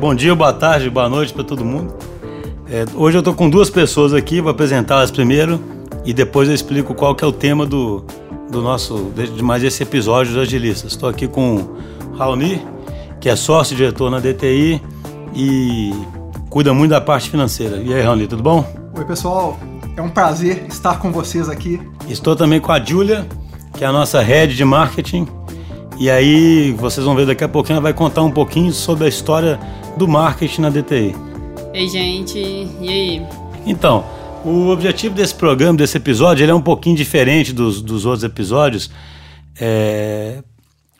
Bom dia, boa tarde, boa noite para todo mundo. É, hoje eu estou com duas pessoas aqui, vou apresentá-las primeiro e depois eu explico qual que é o tema do, do nosso, de mais esse episódio dos agilistas. Estou aqui com o Raoni, que é sócio-diretor na DTI e cuida muito da parte financeira. E aí, Raoni, tudo bom? Oi, pessoal. É um prazer estar com vocês aqui. Estou também com a Júlia, que é a nossa head de marketing. E aí, vocês vão ver daqui a pouquinho, ela vai contar um pouquinho sobre a história do marketing na DTI. Ei, gente, e aí? Então, o objetivo desse programa, desse episódio, ele é um pouquinho diferente dos, dos outros episódios, é...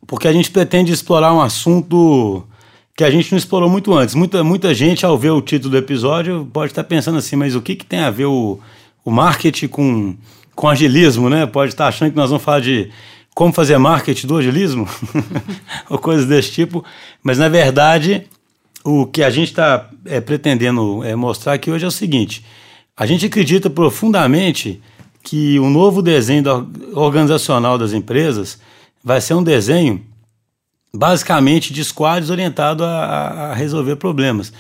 porque a gente pretende explorar um assunto que a gente não explorou muito antes. Muita, muita gente, ao ver o título do episódio, pode estar pensando assim, mas o que, que tem a ver o, o marketing com, com agilismo, né? Pode estar achando que nós vamos falar de como fazer marketing do agilismo, ou coisas desse tipo, mas na verdade o que a gente está é, pretendendo é, mostrar aqui hoje é o seguinte: a gente acredita profundamente que o novo desenho organizacional das empresas vai ser um desenho basicamente de squads orientado a, a resolver problemas.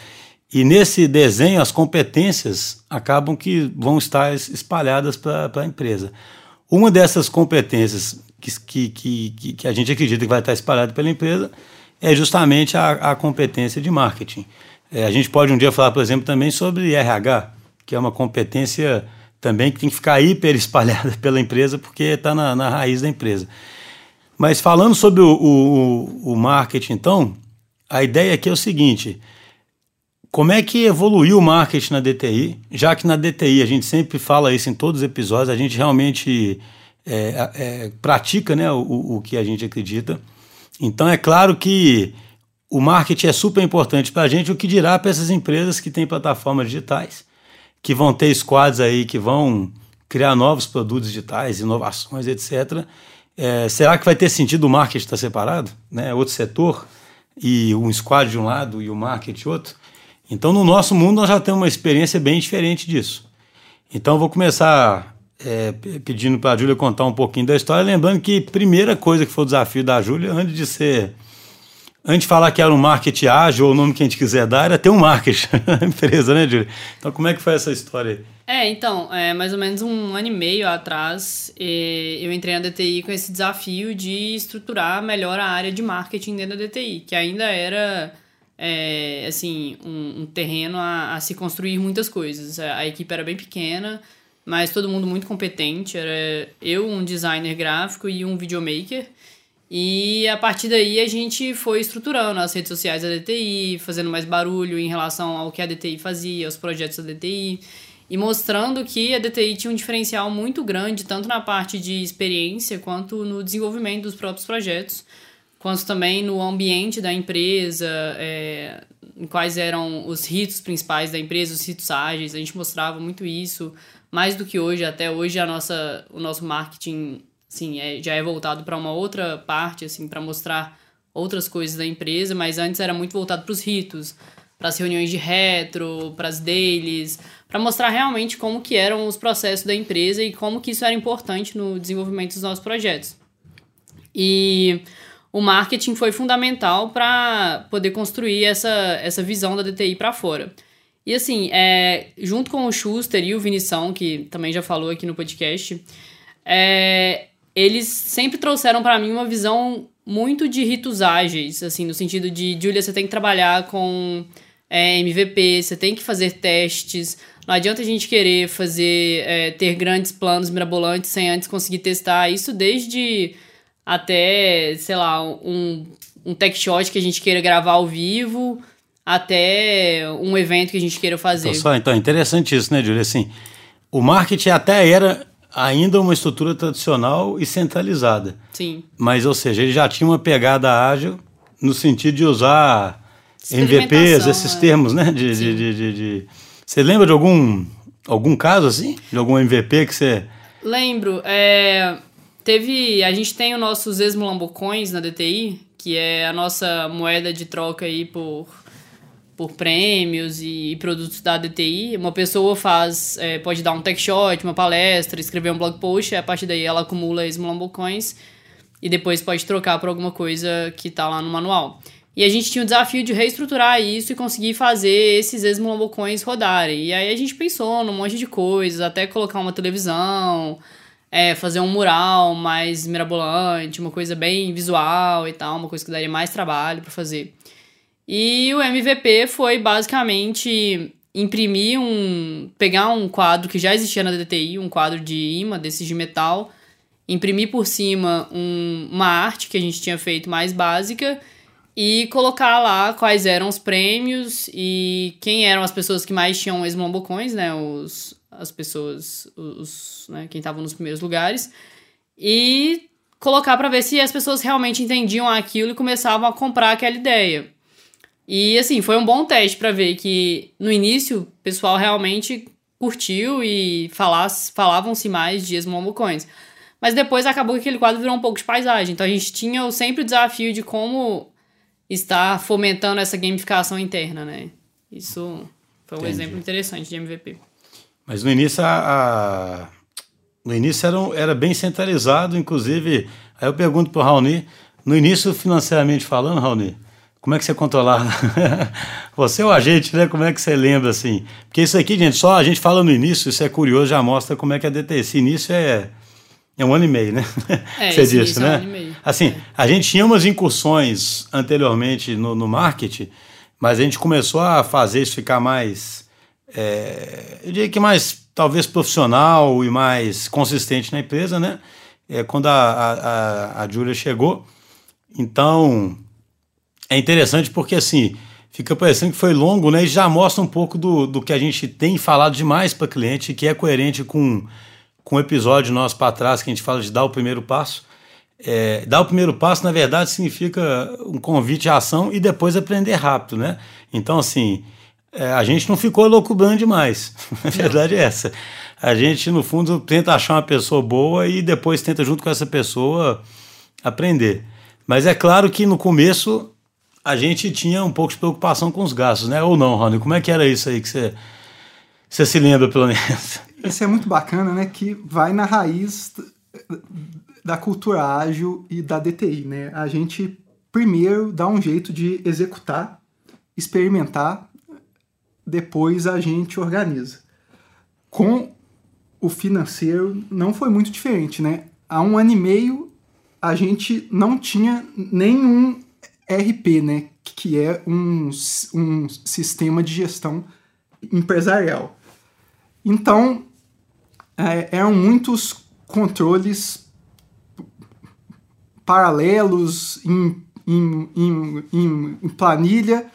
E nesse desenho, as competências acabam que vão estar espalhadas para a empresa. Uma dessas competências que, que, que, que, a gente acredita que vai estar espalhada pela empresa é justamente a, a competência de marketing. É, a gente pode um dia falar, por exemplo, também sobre RH, que é uma competência também que tem que ficar hiper espalhada pela empresa porque está na, na raiz da empresa. Mas falando sobre o, o, o marketing, então, a ideia aqui é o seguinte: como é que evoluiu o marketing na DTI? Já que na DTI a gente sempre fala isso em todos os episódios, a gente realmente é, é, pratica né, o, o que a gente acredita. Então é claro que o marketing é super importante para a gente, o que dirá para essas empresas que têm plataformas digitais, que vão ter squads aí, que vão criar novos produtos digitais, inovações, etc. É, será que vai ter sentido o marketing estar separado? Né? Outro setor e um squad de um lado e o marketing outro? Então, no nosso mundo, nós já temos uma experiência bem diferente disso. Então, vou começar é, pedindo para a Júlia contar um pouquinho da história, lembrando que primeira coisa que foi o desafio da Júlia, antes de ser. Antes de falar que era um marketing ágil, ou o nome que a gente quiser dar, era ter um marketing na empresa, né, Júlia? Então, como é que foi essa história? É, então, é, mais ou menos um ano e meio atrás, eu entrei na DTI com esse desafio de estruturar melhor a área de marketing dentro da DTI, que ainda era, é, assim, um, um terreno a, a, se construir muitas coisas. A, equipe era bem pequena, mas todo mundo muito competente. Era eu, um designer gráfico e um videomaker. E a partir daí a gente foi estruturando as redes sociais da DTI, fazendo mais barulho em relação ao que a DTI fazia, os projetos da DTI e mostrando que a DTI tinha um diferencial muito grande, tanto na parte de experiência quanto no desenvolvimento dos próprios projetos, quanto também no ambiente da empresa, é, quais eram os ritos principais da empresa, os ritos ágeis. A gente mostrava muito isso, mais do que hoje. Até hoje a nossa, o nosso marketing assim, é, já é voltado para uma outra parte, assim, para mostrar outras coisas da empresa, mas antes era muito voltado para os ritos, para as reuniões de retro, para as dailies, para mostrar realmente como que eram os processos da empresa e como que isso era importante no desenvolvimento dos nossos projetos. E o marketing foi fundamental para poder construir essa, essa visão da DTI para fora. E assim, é, junto com o Schuster e o Vinição, que também já falou aqui no podcast, é, eles sempre trouxeram para mim uma visão muito de ritos ágeis, assim, no sentido de, Julia, você tem que trabalhar com é, MVP, você tem que fazer testes, não adianta a gente querer fazer, é, ter grandes planos mirabolantes sem antes conseguir testar. Isso desde até, sei lá, um, um tech shot que a gente queira gravar ao vivo, até um evento que a gente queira fazer. Então, só, então interessante isso, né, Júlia? Assim, o marketing até era ainda uma estrutura tradicional e centralizada. Sim. Mas, ou seja, ele já tinha uma pegada ágil no sentido de usar MVPs, esses é. termos, né? de, de, de, de, você lembra de algum, algum caso assim? De algum MVP que você. Lembro. É, teve. A gente tem os nossos Esmulambocões na DTI, que é a nossa moeda de troca aí por, por prêmios e produtos da DTI. Uma pessoa faz. É, pode dar um tech shot, uma palestra, escrever um blog post, a partir daí ela acumula Esmulambocões e depois pode trocar por alguma coisa que está lá no manual. E a gente tinha o desafio de reestruturar isso e conseguir fazer esses ex-mulambocões rodarem. E aí a gente pensou num monte de coisas, até colocar uma televisão, é, fazer um mural mais mirabolante, uma coisa bem visual e tal, uma coisa que daria mais trabalho para fazer. E o MVP foi basicamente imprimir um. pegar um quadro que já existia na DTI, um quadro de imã desses de metal, imprimir por cima um, uma arte que a gente tinha feito mais básica e colocar lá quais eram os prêmios e quem eram as pessoas que mais tinham esmambocões, né? Os, as pessoas, os, né? quem estavam nos primeiros lugares. E colocar para ver se as pessoas realmente entendiam aquilo e começavam a comprar aquela ideia. E assim, foi um bom teste para ver que no início o pessoal realmente curtiu e falavam-se mais de esmambocões. Mas depois acabou que aquele quadro virou um pouco de paisagem. Então a gente tinha sempre o desafio de como está fomentando essa gamificação interna, né? Isso foi um Entendi. exemplo interessante de MVP. Mas no início a, a... no início era, era bem centralizado, inclusive. Aí eu pergunto para o Raoni, no início financeiramente falando, Raoni, como é que você controlava? você é o agente, né? Como é que você lembra assim? Porque isso aqui, gente, só a gente fala no início, isso é curioso, já mostra como é que é DT. Esse início é é um ano e meio, né? É, Você disse, né? É um ano e meio. Assim, é. a gente tinha umas incursões anteriormente no, no marketing, mas a gente começou a fazer isso ficar mais, é, eu diria que mais, talvez, profissional e mais consistente na empresa, né? É, quando a, a, a Julia chegou. Então, é interessante porque, assim, fica parecendo que foi longo, né? E já mostra um pouco do, do que a gente tem falado demais para cliente, que é coerente com com o episódio nosso para trás que a gente fala de dar o primeiro passo. É, dar o primeiro passo, na verdade, significa um convite à ação e depois aprender rápido, né? Então, assim, é, a gente não ficou loucubrando demais. a verdade é essa. A gente, no fundo, tenta achar uma pessoa boa e depois tenta, junto com essa pessoa, aprender. Mas é claro que no começo a gente tinha um pouco de preocupação com os gastos, né? Ou não, Rony? Como é que era isso aí que você, você se lembra, pelo menos? Isso é muito bacana, né? Que vai na raiz da cultura ágil e da DTI, né? A gente primeiro dá um jeito de executar, experimentar, depois a gente organiza. Com o financeiro não foi muito diferente, né? Há um ano e meio a gente não tinha nenhum RP, né? Que é um, um sistema de gestão empresarial. Então, é, eram muitos controles paralelos em, em, em, em, planilha,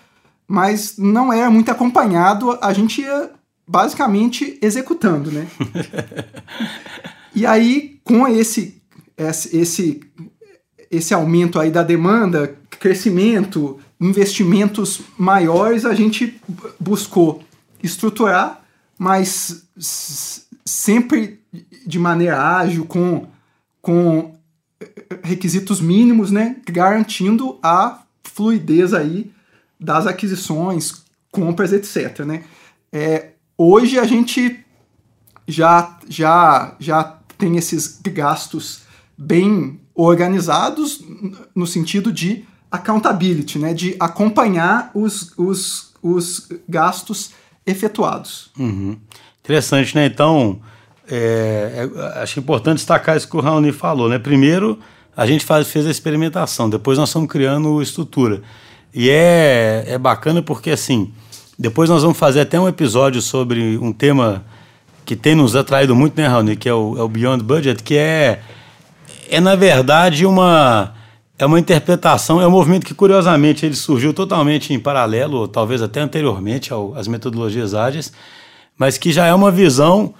mas não era muito acompanhado, a gente ia basicamente executando, né? e aí, com esse, esse, esse aumento aí da demanda, crescimento, investimentos maiores, a gente buscou estruturar, mas sempre de maneira ágil, com, com requisitos mínimos, né, garantindo a fluidez aí das aquisições, compras, etc. Né? É, hoje a gente já, já, já tem esses gastos bem organizados no sentido de accountability, né, de acompanhar os, os, os gastos efetuados. Uhum. Interessante, né? Então, é, é, acho importante destacar isso que o Raoni falou, né? Primeiro, a gente faz, fez a experimentação, depois nós estamos criando estrutura. E é, é bacana porque, assim, depois nós vamos fazer até um episódio sobre um tema que tem nos atraído muito, né, Raoni? Que é o, é o Beyond Budget, que é, é, na verdade, uma é uma interpretação, é um movimento que, curiosamente, ele surgiu totalmente em paralelo, ou talvez até anteriormente ao, às metodologias ágeis, mas que já é uma visão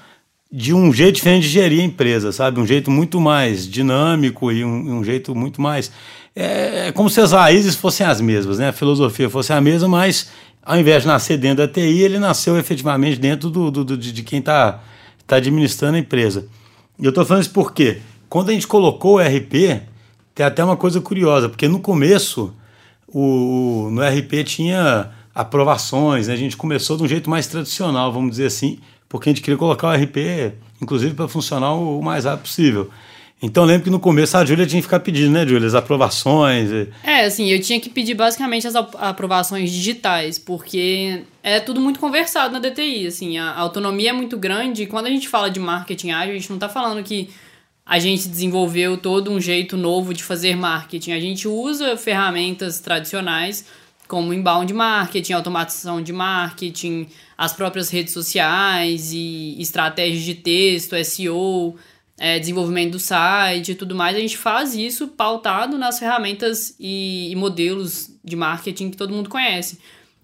de um jeito diferente de gerir a empresa, sabe? Um jeito muito mais dinâmico e um, um jeito muito mais. É, é, como se as raízes fossem as mesmas, né? A filosofia fosse a mesma, mas ao invés de nascer dentro da TI, ele nasceu efetivamente dentro do, do, do de quem está tá administrando a empresa. E eu estou falando isso porque quando a gente colocou o RP, tem até uma coisa curiosa, porque no começo o, no RP tinha aprovações, né? a gente começou de um jeito mais tradicional, vamos dizer assim, porque a gente queria colocar o RP, inclusive, para funcionar o mais rápido possível. Então lembro que no começo a Júlia tinha que ficar pedindo, né, Júlia, as aprovações. É, assim, eu tinha que pedir basicamente as aprovações digitais, porque é tudo muito conversado na DTI, assim, a autonomia é muito grande e quando a gente fala de marketing ágil, a gente não está falando que a gente desenvolveu todo um jeito novo de fazer marketing. A gente usa ferramentas tradicionais como inbound marketing, automatização de marketing, as próprias redes sociais e estratégias de texto, SEO, é, desenvolvimento do site e tudo mais, a gente faz isso pautado nas ferramentas e, e, modelos de marketing que todo mundo conhece.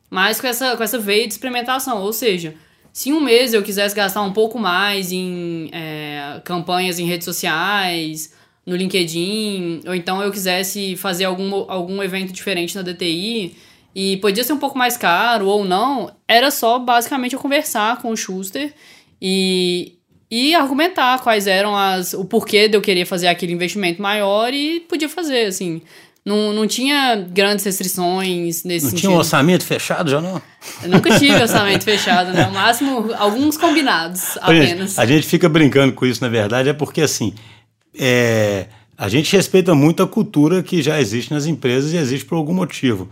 Mas com essa, com essa veia de experimentação, ou seja, se um mês eu quisesse gastar um pouco mais em é, campanhas em redes sociais, no LinkedIn, ou então eu quisesse fazer algum, algum evento diferente na DTI, e podia ser um pouco mais caro ou não, era só basicamente eu conversar com o Schuster e, e argumentar quais eram as o porquê de eu querer fazer aquele investimento maior e podia fazer, assim. Não, não tinha grandes restrições nesse não sentido. Não tinha um orçamento fechado já não? Eu nunca tive orçamento fechado, né? O máximo, alguns combinados apenas. Gente, a gente fica brincando com isso, na verdade, é porque assim, é, a gente respeita muito a cultura que já existe nas empresas e existe por algum motivo.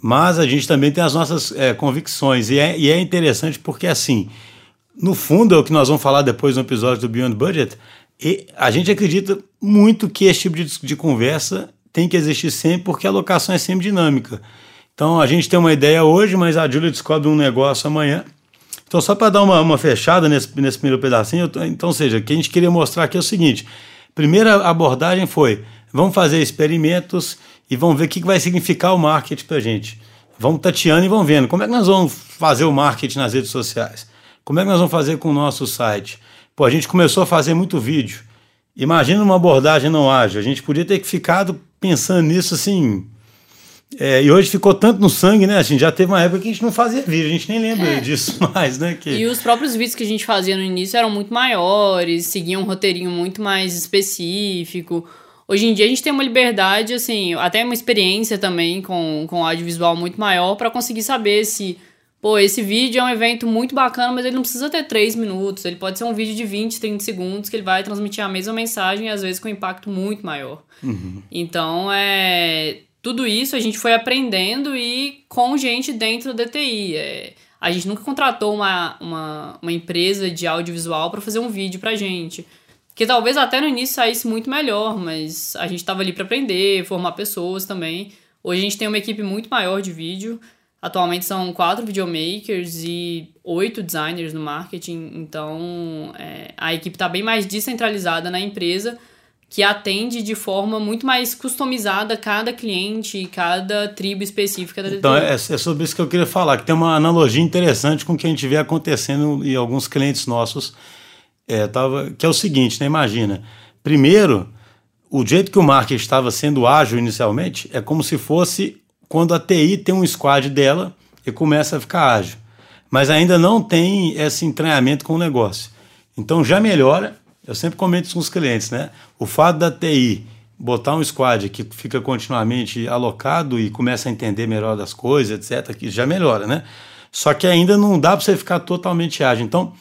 Mas a gente também tem as nossas é, convicções. E é, e é interessante porque, assim, no fundo, é o que nós vamos falar depois no episódio do Beyond Budget. E a gente acredita muito que esse tipo de, de conversa tem que existir sempre, porque a alocação é sempre dinâmica. Então a gente tem uma ideia hoje, mas a Júlia descobre um negócio amanhã. Então, só para dar uma, uma fechada nesse, nesse primeiro pedacinho, então, seja, o que a gente queria mostrar aqui é o seguinte: primeira abordagem foi: vamos fazer experimentos e vamos ver o que vai significar o marketing para a gente. Vamos tateando e vamos vendo como é que nós vamos fazer o marketing nas redes sociais. Como é que nós vamos fazer com o nosso site? Pô, a gente começou a fazer muito vídeo. Imagina uma abordagem não ágil. A gente podia ter ficado pensando nisso assim. É, e hoje ficou tanto no sangue, né? A gente já teve uma época que a gente não fazia vídeo, a gente nem lembra é. disso mais, né? Que... E os próprios vídeos que a gente fazia no início eram muito maiores, seguiam um roteirinho muito mais específico. Hoje em dia a gente tem uma liberdade, assim, até uma experiência também com, com audiovisual muito maior para conseguir saber se Pô, esse vídeo é um evento muito bacana, mas ele não precisa ter 3 minutos. Ele pode ser um vídeo de 20, 30 segundos que ele vai transmitir a mesma mensagem, às vezes com um impacto muito maior. Uhum. Então, é. Tudo isso a gente foi aprendendo e com gente dentro da DTI. É, a gente nunca contratou uma, uma, uma empresa de audiovisual para fazer um vídeo pra gente. Que talvez até no início saísse muito melhor, mas a gente estava ali para aprender, formar pessoas também. Hoje a gente tem uma equipe muito maior de vídeo. Atualmente são quatro videomakers e oito designers no marketing, então é, a equipe está bem mais descentralizada na empresa, que atende de forma muito mais customizada cada cliente, cada tribo específica da Então é, é sobre isso que eu queria falar, que tem uma analogia interessante com o que a gente vê acontecendo em alguns clientes nossos, é, tava, que é o seguinte, né? Imagina, primeiro, o jeito que o marketing estava sendo ágil inicialmente é como se fosse quando a TI tem um squad dela e começa a ficar ágil. Mas ainda não tem esse entranhamento com o negócio. Então já melhora. Eu sempre comento isso com os clientes, né? O fato da TI botar um squad que fica continuamente alocado e começa a entender melhor das coisas, etc., que já melhora, né? Só que ainda não dá para você ficar totalmente ágil. Então,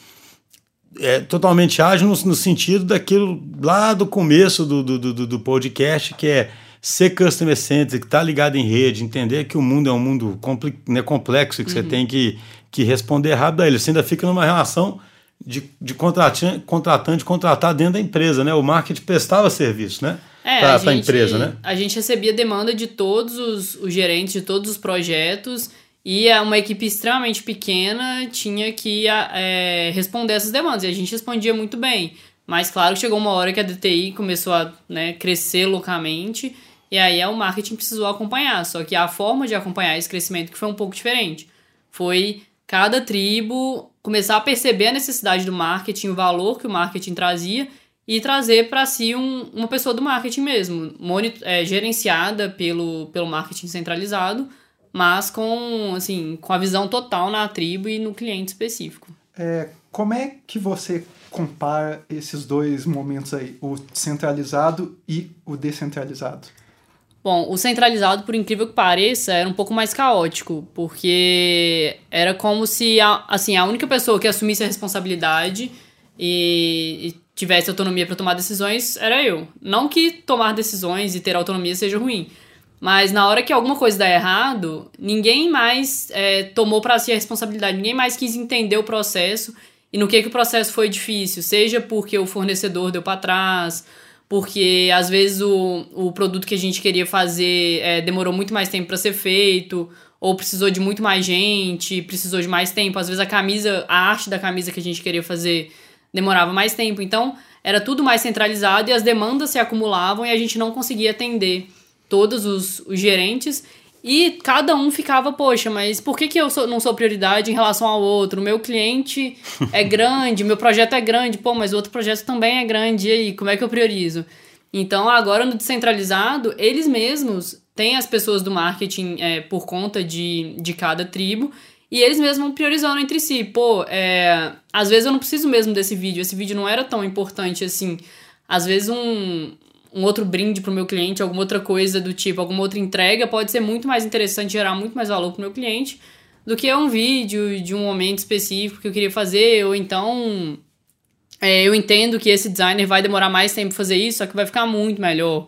é totalmente ágil no, no sentido daquilo lá do começo do, do, do, do podcast, que é ser customer centric, estar tá ligado em rede, entender que o mundo é um mundo né, complexo e que uhum. você tem que, que responder rápido a ele. Você ainda fica numa relação de, de contratante, contratante contratar dentro da empresa, né? O marketing prestava serviço, né? É, para a empresa, né? A gente recebia demanda de todos os, os gerentes de todos os projetos e uma equipe extremamente pequena tinha que é, responder essas demandas e a gente respondia muito bem. Mas claro que chegou uma hora que a DTI começou a né, crescer loucamente e aí o marketing precisou acompanhar. Só que a forma de acompanhar esse crescimento que foi um pouco diferente. Foi cada tribo começar a perceber a necessidade do marketing, o valor que o marketing trazia e trazer para si um, uma pessoa do marketing mesmo, monitor, é, gerenciada pelo, pelo marketing centralizado, mas com, assim, com a visão total na tribo e no cliente específico. É, como é que você compara esses dois momentos aí, o centralizado e o descentralizado? Bom, o centralizado, por incrível que pareça, era um pouco mais caótico, porque era como se a, assim, a única pessoa que assumisse a responsabilidade e, e tivesse autonomia para tomar decisões, era eu. Não que tomar decisões e ter autonomia seja ruim, mas na hora que alguma coisa dá errado, ninguém mais é, tomou para si a responsabilidade, ninguém mais quis entender o processo e no que, que o processo foi difícil, seja porque o fornecedor deu para trás, porque às vezes o, o produto que a gente queria fazer é, demorou muito mais tempo para ser feito, ou precisou de muito mais gente, precisou de mais tempo. Às vezes a camisa, a arte da camisa que a gente queria fazer demorava mais tempo. Então era tudo mais centralizado e as demandas se acumulavam e a gente não conseguia atender todos os, os gerentes. E cada um ficava, poxa, mas por que, que eu sou, não sou prioridade em relação ao outro? Meu cliente é grande, meu projeto é grande, pô, mas o outro projeto também é grande, e aí, como é que eu priorizo? Então, agora no descentralizado, eles mesmos têm as pessoas do marketing é, por conta de, de cada tribo e eles mesmos vão priorizando entre si. Pô, é, às vezes eu não preciso mesmo desse vídeo, esse vídeo não era tão importante assim. Às vezes um, um outro brinde para o meu cliente, alguma outra coisa do tipo, alguma outra entrega pode ser muito mais interessante, gerar muito mais valor para o meu cliente do que um vídeo de um momento específico que eu queria fazer, ou então é, eu entendo que esse designer vai demorar mais tempo fazer isso, só que vai ficar muito melhor.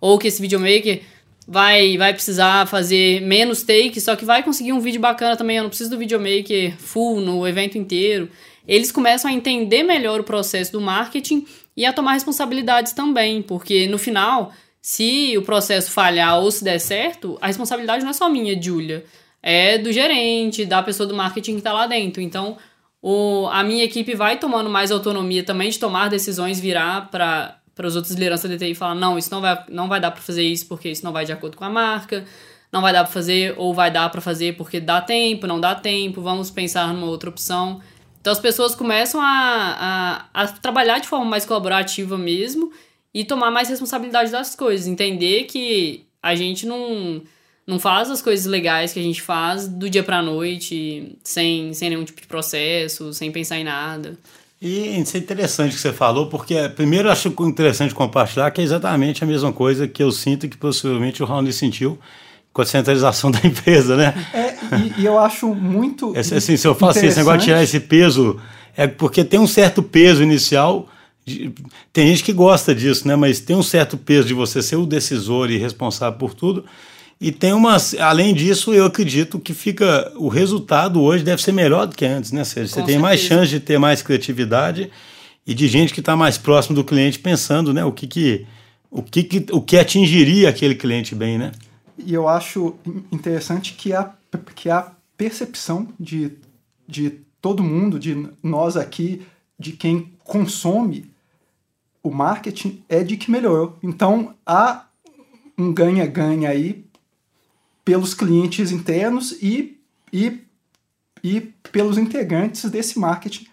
Ou que esse videomaker vai, vai precisar fazer menos takes, só que vai conseguir um vídeo bacana também. Eu não preciso do videomaker full no evento inteiro. Eles começam a entender melhor o processo do marketing e a tomar responsabilidades também, porque no final, se o processo falhar ou se der certo, a responsabilidade não é só minha, Julia, é do gerente, da pessoa do marketing que está lá dentro. Então, o, a minha equipe vai tomando mais autonomia também de tomar decisões, virar para para os outros lideranças da DTI e falar: não, isso não vai, não vai dar para fazer isso porque isso não vai de acordo com a marca, não vai dar para fazer, ou vai dar para fazer porque dá tempo, não dá tempo, vamos pensar numa outra opção. Então as pessoas começam a, a, a trabalhar de forma mais colaborativa mesmo e tomar mais responsabilidade das coisas, entender que a gente não, não faz as coisas legais que a gente faz do dia para noite, sem, sem nenhum tipo de processo, sem pensar em nada. E isso é interessante que você falou, porque primeiro eu acho interessante compartilhar que é exatamente a mesma coisa que eu sinto que possivelmente o Raoni sentiu com a centralização da empresa, né? É, e, e eu acho muito. É, assim, se eu faço assim, esse negócio de tirar esse peso, é porque tem um certo peso inicial. De, tem gente que gosta disso, né? Mas tem um certo peso de você ser o decisor e responsável por tudo. E tem umas. Além disso, eu acredito que fica. O resultado hoje deve ser melhor do que antes, né? Seja, você tem certeza. mais chance de ter mais criatividade e de gente que está mais próximo do cliente pensando, né? O que, que, o que, que, o que atingiria aquele cliente bem, né? E eu acho interessante que a, que a percepção de, de todo mundo, de nós aqui, de quem consome o marketing, é de que melhorou. Então há um ganha-ganha aí pelos clientes internos e, e, e pelos integrantes desse marketing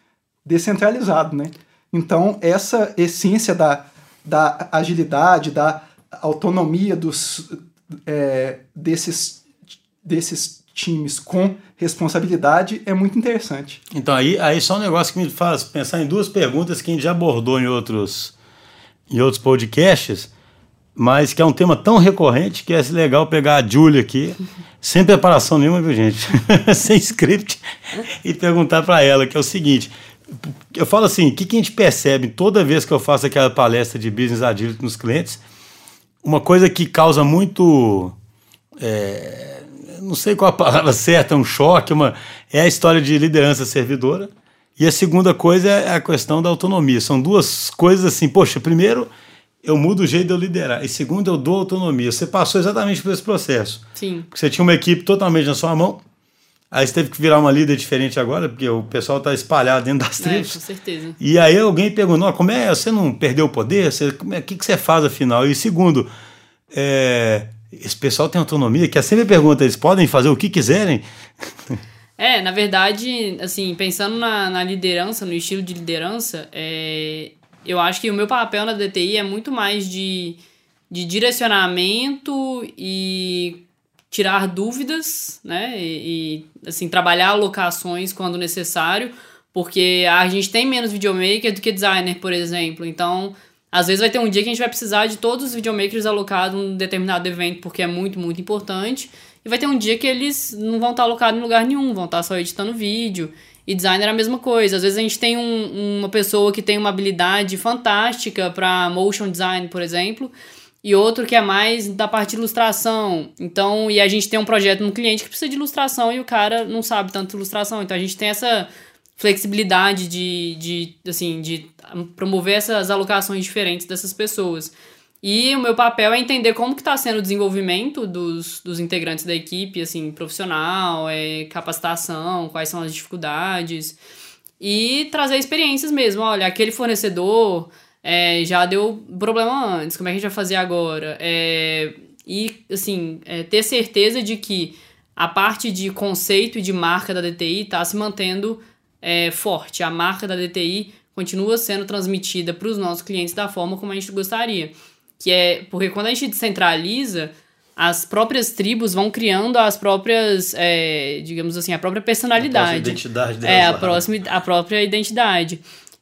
descentralizado, né? Então, essa essência da, da agilidade, da autonomia dos, é, desses, desses times com responsabilidade é muito interessante. Então, aí, aí só um negócio que me faz pensar em duas perguntas que a gente já abordou em outros, em outros podcasts, mas que é um tema tão recorrente que é legal pegar a Julia aqui, sem preparação nenhuma, viu, gente? sem script, e perguntar para ela, que é o seguinte. Eu falo assim, o que, que a gente percebe toda vez que eu faço aquela palestra de business agility nos clientes? Uma coisa que causa muito. É, não sei qual a palavra certa, um choque, uma, é a história de liderança servidora. E a segunda coisa é a questão da autonomia. São duas coisas assim, poxa, primeiro eu mudo o jeito de eu liderar. E segundo, eu dou autonomia. Você passou exatamente por esse processo. Sim. Porque você tinha uma equipe totalmente na sua mão. Aí você teve que virar uma líder diferente agora, porque o pessoal está espalhado dentro das é, tribos. É, com certeza. E aí alguém perguntou, como é, você não perdeu o poder? Você, como é, o que, que você faz afinal? E segundo, é, esse pessoal tem autonomia? Que é sempre pergunta, eles podem fazer o que quiserem? É, na verdade, assim, pensando na, na liderança, no estilo de liderança, é, eu acho que o meu papel na DTI é muito mais de, de direcionamento e tirar dúvidas, né? E, e, assim, trabalhar alocações quando necessário, porque a gente tem menos videomaker do que designer, por exemplo. Então, às vezes vai ter um dia que a gente vai precisar de todos os videomakers alocados num determinado evento, porque é muito, muito importante. e vai ter um dia que eles não vão estar alocados em lugar nenhum, vão estar só editando vídeo. E designer é a mesma coisa. Às vezes a gente tem um, uma pessoa que tem uma habilidade fantástica para motion design, por exemplo, e outro que é mais da parte de ilustração. Então, e a gente tem um projeto no cliente que precisa de ilustração e o cara não sabe tanto ilustração. Então a gente tem essa flexibilidade de, de, assim, de promover essas alocações diferentes dessas pessoas. E o meu papel é entender como que está sendo o desenvolvimento dos, dos integrantes da equipe, assim, profissional, é, capacitação, quais são as dificuldades. E trazer experiências mesmo. Olha, aquele fornecedor é, já deu problema antes, como é que a gente vai fazer agora? É, e, assim, é, ter certeza de que a parte de conceito e de marca da DTI está se mantendo é, forte. A marca da DTI continua sendo transmitida para os nossos clientes da forma como a gente gostaria. Que é porque quando a gente descentraliza, as próprias tribos vão criando as próprias, é, digamos assim, a própria personalidade. A identidade delas. É, a, próxima, a própria identidade.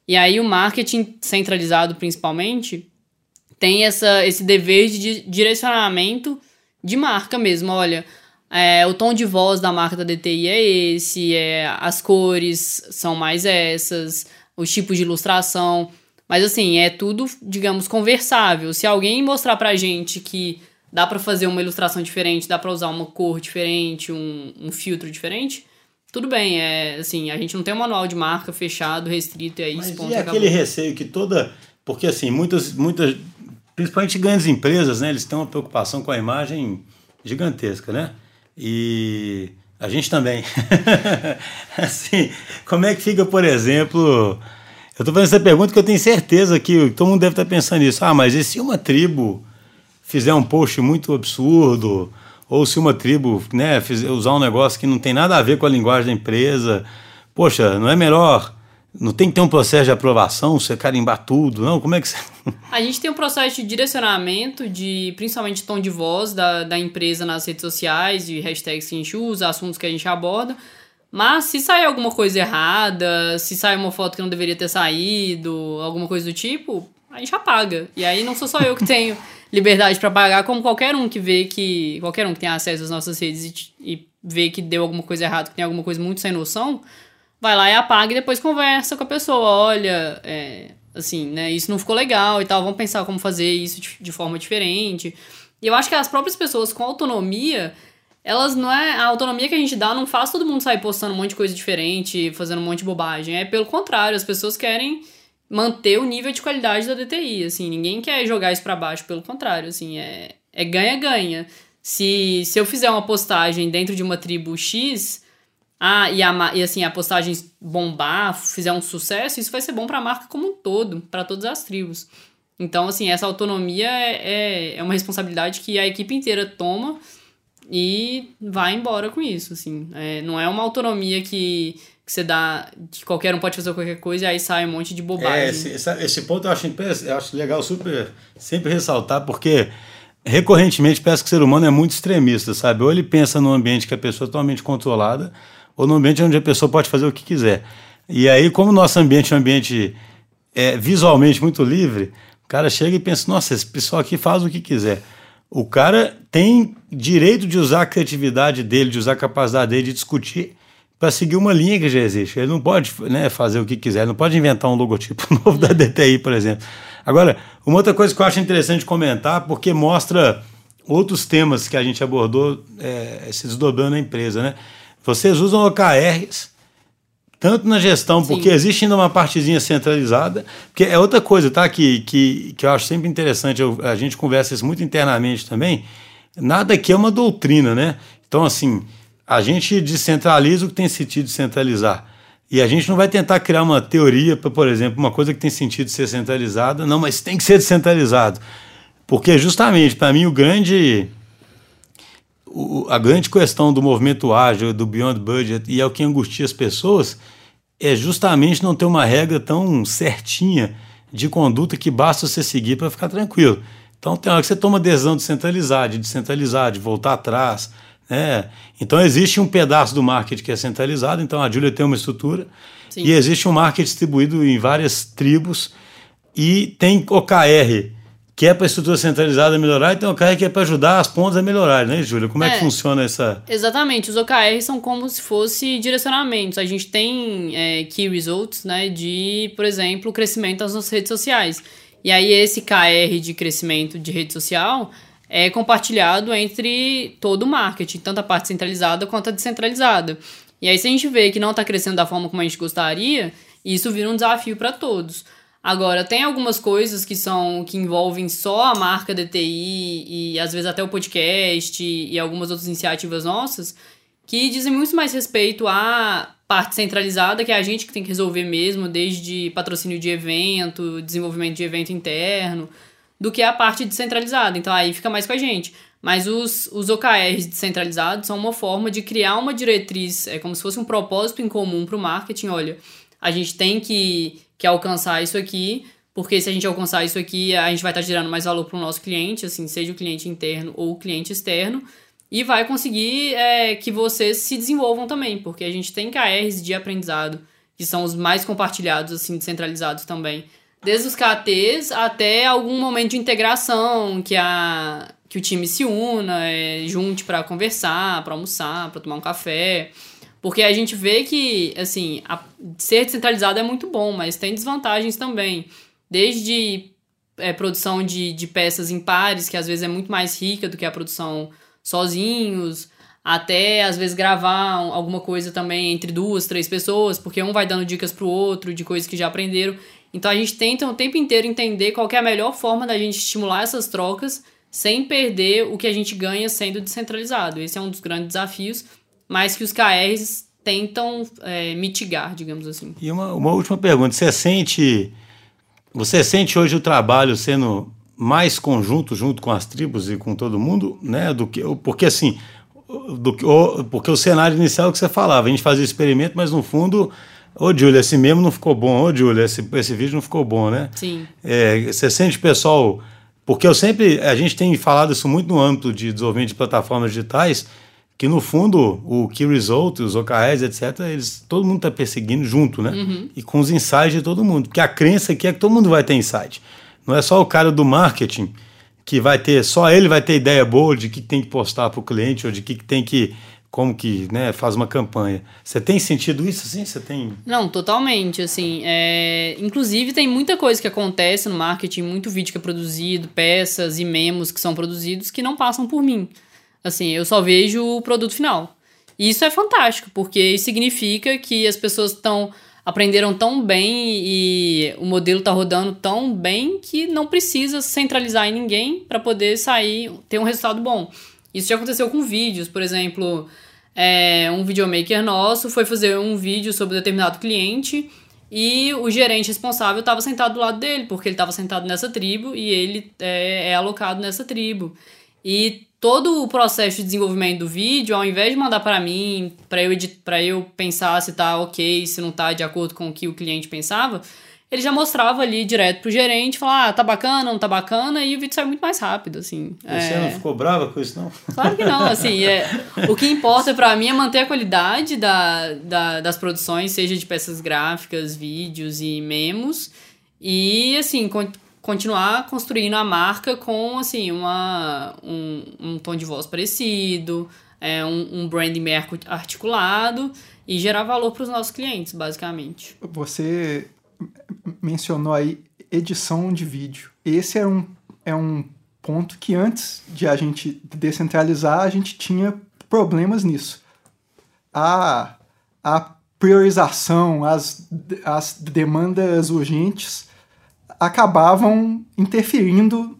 E aí o marketing centralizado, principalmente, tem essa, esse dever de direcionamento de marca mesmo. Olha, é, o tom de voz da marca da DTI é esse, é, as cores são mais essas, os tipos de ilustração. Mas assim, é tudo, digamos, conversável. Se alguém mostrar pra gente que dá para fazer uma ilustração diferente, dá para usar uma cor diferente, um, um filtro diferente, tudo bem. É assim, a gente não tem um manual de marca fechado, restrito e aí Mas ponto e aquele receio que toda. Porque assim, muitas, muitas. Principalmente grandes empresas, né? Eles têm uma preocupação com a imagem gigantesca, né? E a gente também. assim, como é que fica, por exemplo eu estou fazendo essa pergunta que eu tenho certeza que todo mundo deve estar pensando nisso. Ah, mas e se uma tribo fizer um post muito absurdo? Ou se uma tribo né, usar um negócio que não tem nada a ver com a linguagem da empresa? Poxa, não é melhor não tem que ter um processo de aprovação, você carimbar tudo, não? Como é que você. A gente tem um processo de direcionamento, de principalmente tom de voz da, da empresa nas redes sociais, de hashtags que a gente usa, assuntos que a gente aborda. Mas se sair alguma coisa errada, se sair uma foto que não deveria ter saído, alguma coisa do tipo, a gente apaga. E aí não sou só eu que tenho liberdade para pagar, como qualquer um que vê que. Qualquer um que tem acesso às nossas redes e, e vê que deu alguma coisa errada, que tem alguma coisa muito sem noção, vai lá e apaga e depois conversa com a pessoa. Olha, é, assim, né? Isso não ficou legal e tal, vamos pensar como fazer isso de, de forma diferente. E eu acho que as próprias pessoas com autonomia elas não é. A autonomia que a gente dá não faz todo mundo sair postando um monte de coisa diferente, fazendo um monte de bobagem. É pelo contrário, as pessoas querem manter o nível de qualidade da DTI, assim, ninguém quer jogar isso para baixo, pelo contrário, assim, é é ganha-ganha. Se, se eu fizer uma postagem dentro de uma tribo X, ah, e, a, e assim, a postagem bombar, fizer um sucesso, isso vai ser bom para a marca como um todo, para todas as tribos. Então, assim, essa autonomia é, é, é uma responsabilidade que a equipe inteira toma e vai embora com isso, assim. É, não é uma autonomia que, que você dá, que qualquer um pode fazer qualquer coisa e aí sai um monte de bobagem. É, esse, esse ponto eu acho, eu acho legal super sempre ressaltar, porque recorrentemente parece que o ser humano é muito extremista, sabe? Ou ele pensa num ambiente que a pessoa é totalmente controlada, ou num ambiente onde a pessoa pode fazer o que quiser. E aí, como o nosso ambiente é um ambiente é, visualmente muito livre, o cara chega e pensa, nossa, esse pessoal aqui faz o que quiser. O cara tem direito de usar a criatividade dele, de usar a capacidade dele de discutir para seguir uma linha que já existe. Ele não pode né, fazer o que quiser, não pode inventar um logotipo novo da DTI, por exemplo. Agora, uma outra coisa que eu acho interessante comentar, porque mostra outros temas que a gente abordou é, se desdobrando na empresa, né? Vocês usam OKRs tanto na gestão, Sim. porque existe ainda uma partezinha centralizada, porque é outra coisa, tá? Que, que, que eu acho sempre interessante, eu, a gente conversa isso muito internamente também. Nada aqui é uma doutrina, né? Então, assim, a gente descentraliza o que tem sentido centralizar. E a gente não vai tentar criar uma teoria para, por exemplo, uma coisa que tem sentido ser centralizada, não, mas tem que ser descentralizado. Porque justamente, para mim, o grande o, a grande questão do movimento ágil, do Beyond Budget, e é o que angustia as pessoas, é justamente não ter uma regra tão certinha de conduta que basta você seguir para ficar tranquilo. Então tem hora que você toma decisão de centralizar, de descentralizar, de voltar atrás. Né? Então existe um pedaço do marketing que é centralizado, então a Julia tem uma estrutura, Sim. e existe um marketing distribuído em várias tribos, e tem OKR que é para a estrutura centralizada melhorar e tem OKR que é para ajudar as pontas a melhorar, né, Júlia? Como é, é, que funciona essa. Exatamente, os OKRs são como se fosse direcionamentos. A gente tem é, key results, né, de, por exemplo, crescimento das nossas redes sociais. E aí, esse KR de crescimento de rede social é compartilhado entre todo o marketing, tanto a parte centralizada quanto a descentralizada. E aí, se a gente vê que não está crescendo da forma como a gente gostaria, isso vira um desafio para todos. Agora, tem algumas coisas que são que envolvem só a marca DTI e às vezes até o podcast e, e algumas outras iniciativas nossas que dizem muito mais respeito à parte centralizada, que é a gente que tem que resolver mesmo, desde patrocínio de evento, desenvolvimento de evento interno, do que a parte descentralizada. Então aí fica mais com a gente. Mas os, os OKRs descentralizados são uma forma de criar uma diretriz, é como se fosse um propósito em comum para o marketing. Olha, a gente tem que, que alcançar isso aqui, porque se a gente alcançar isso aqui, a gente vai estar tá gerando mais valor para o nosso cliente, assim, seja o cliente interno ou o cliente externo, e vai conseguir é, que vocês se desenvolvam também, porque a gente tem KRs de aprendizado, que são os mais compartilhados, assim, descentralizados também Desde os KTs até algum momento de integração, que, a, que o time se una, é, junte para conversar, para almoçar, para tomar um café. Porque a gente vê que, assim, a, ser descentralizado é muito bom, mas tem desvantagens também. Desde é, produção de, de peças em pares, que às vezes é muito mais rica do que a produção sozinhos, até às vezes gravar alguma coisa também entre duas, três pessoas, porque um vai dando dicas pro outro de coisas que já aprenderam. Então a gente tenta o tempo inteiro entender qual é a melhor forma da gente estimular essas trocas sem perder o que a gente ganha sendo descentralizado. Esse é um dos grandes desafios, mas que os KRs tentam é, mitigar, digamos assim. E uma, uma última pergunta: você sente, você sente hoje o trabalho sendo mais conjunto junto com as tribos e com todo mundo, né? Do que porque assim, do que porque o cenário inicial que você falava, a gente fazia experimento, mas no fundo Ô, Júlia, esse mesmo não ficou bom. Ô, Júlia, esse, esse vídeo não ficou bom, né? Sim. É, você sente, pessoal. Porque eu sempre. A gente tem falado isso muito no âmbito de desenvolvimento de plataformas digitais, que no fundo o Key Result, os OKRs, etc., eles, todo mundo está perseguindo junto, né? Uhum. E com os insights de todo mundo. Porque a crença aqui é que todo mundo vai ter insight. Não é só o cara do marketing que vai ter, só ele vai ter ideia boa de que tem que postar para o cliente ou de que tem que como que né, faz uma campanha. Você tem sentido isso assim? Você tem? Não, totalmente. Assim, é... inclusive tem muita coisa que acontece no marketing, muito vídeo que é produzido, peças e memos que são produzidos que não passam por mim. Assim, eu só vejo o produto final. E isso é fantástico, porque significa que as pessoas estão aprenderam tão bem e o modelo está rodando tão bem que não precisa centralizar em ninguém para poder sair, ter um resultado bom. Isso já aconteceu com vídeos, por exemplo, é, um videomaker nosso foi fazer um vídeo sobre determinado cliente e o gerente responsável estava sentado do lado dele, porque ele estava sentado nessa tribo e ele é, é alocado nessa tribo. E todo o processo de desenvolvimento do vídeo, ao invés de mandar para mim, para eu, eu pensar se tá ok, se não tá de acordo com o que o cliente pensava, ele já mostrava ali direto pro gerente, falar, ah, tá bacana, não tá bacana, e o vídeo saiu muito mais rápido, assim. Você é... não ficou brava com isso, não? Claro que não, assim, é... o que importa para mim é manter a qualidade da, da, das produções, seja de peças gráficas, vídeos e memos, e, assim, con continuar construindo a marca com, assim, uma, um, um tom de voz parecido, é, um, um branding bem articulado, e gerar valor para os nossos clientes, basicamente. Você mencionou aí edição de vídeo. Esse é um, é um ponto que antes de a gente descentralizar, a gente tinha problemas nisso. A, a priorização, as, as demandas urgentes acabavam interferindo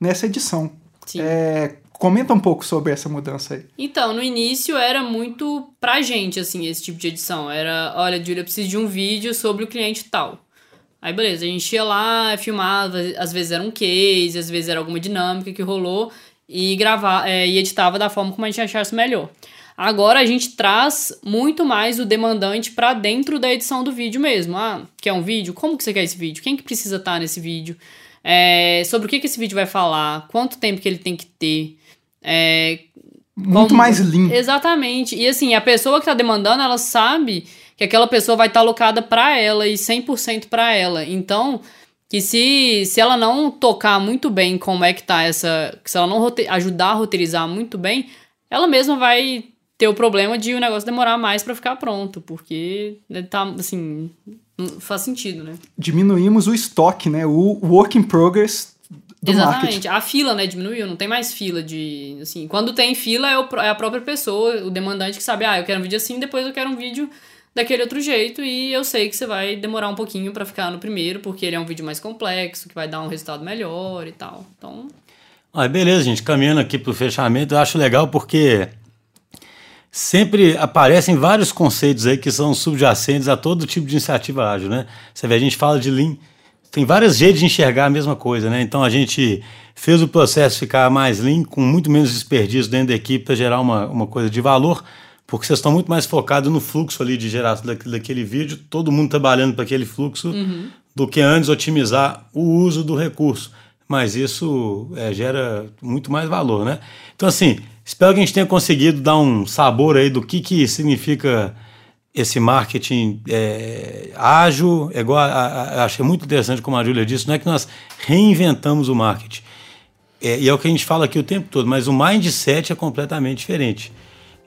nessa edição. É, comenta um pouco sobre essa mudança aí. Então, no início era muito pra gente, assim, esse tipo de edição. Era, olha, Julia, eu preciso de um vídeo sobre o cliente tal. Aí, beleza, a gente ia lá, filmava, às vezes era um case, às vezes era alguma dinâmica que rolou, e gravar, é, e editava da forma como a gente achasse melhor. Agora a gente traz muito mais o demandante para dentro da edição do vídeo mesmo. Ah, quer um vídeo? Como que você quer esse vídeo? Quem que precisa estar tá nesse vídeo? É, sobre o que, que esse vídeo vai falar? Quanto tempo que ele tem que ter? É, muito como... mais limpo. Exatamente. E assim, a pessoa que está demandando, ela sabe que aquela pessoa vai estar tá alocada para ela e 100% para ela. Então, que se, se ela não tocar muito bem como é que tá essa. Se ela não ajudar a roteirizar muito bem, ela mesma vai ter o problema de o negócio demorar mais para ficar pronto, porque né, tá assim. Faz sentido, né? Diminuímos o estoque, né? O work in progress Exatamente. marketing. A fila, né, diminuiu, não tem mais fila de. Assim, quando tem fila, é, o, é a própria pessoa, o demandante que sabe, ah, eu quero um vídeo assim, depois eu quero um vídeo daquele outro jeito e eu sei que você vai demorar um pouquinho para ficar no primeiro, porque ele é um vídeo mais complexo, que vai dar um resultado melhor e tal. Então. Ah, beleza, gente. Caminhando aqui pro fechamento, eu acho legal porque sempre aparecem vários conceitos aí que são subjacentes a todo tipo de iniciativa ágil, né? Você vê, a gente fala de Lean, tem vários jeitos de enxergar a mesma coisa, né? Então a gente fez o processo ficar mais Lean, com muito menos desperdício dentro da equipe para gerar uma, uma coisa de valor porque vocês estão muito mais focados no fluxo ali de geração daquele vídeo, todo mundo trabalhando para aquele fluxo, uhum. do que antes otimizar o uso do recurso. Mas isso é, gera muito mais valor, né? Então, assim, espero que a gente tenha conseguido dar um sabor aí do que, que significa esse marketing é, ágil, é igual a, a, achei muito interessante como a Júlia disse, não é que nós reinventamos o marketing. É, e é o que a gente fala aqui o tempo todo, mas o mindset é completamente diferente.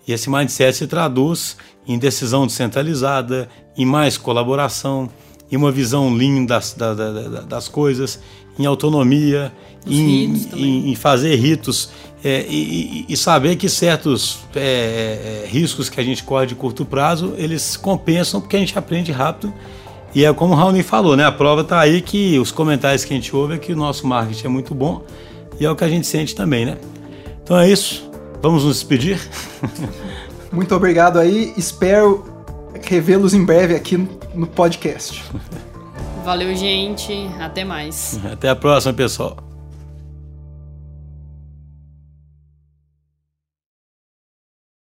E esse mindset se traduz em decisão descentralizada, em mais colaboração, em uma visão lean das, da, da, das coisas, em autonomia, em, em, em, fazer ritos é, e, e, saber que certos é, é, riscos que a gente corre de curto prazo, eles compensam porque a gente aprende rápido. E é como o Raoni falou, né? A prova está aí que os comentários que a gente ouve é que o nosso marketing é muito bom e é o que a gente sente também, né? Então é isso. Vamos nos despedir? Muito obrigado aí. Espero revê-los em breve aqui no podcast. Valeu, gente. Até mais. Até a próxima, pessoal.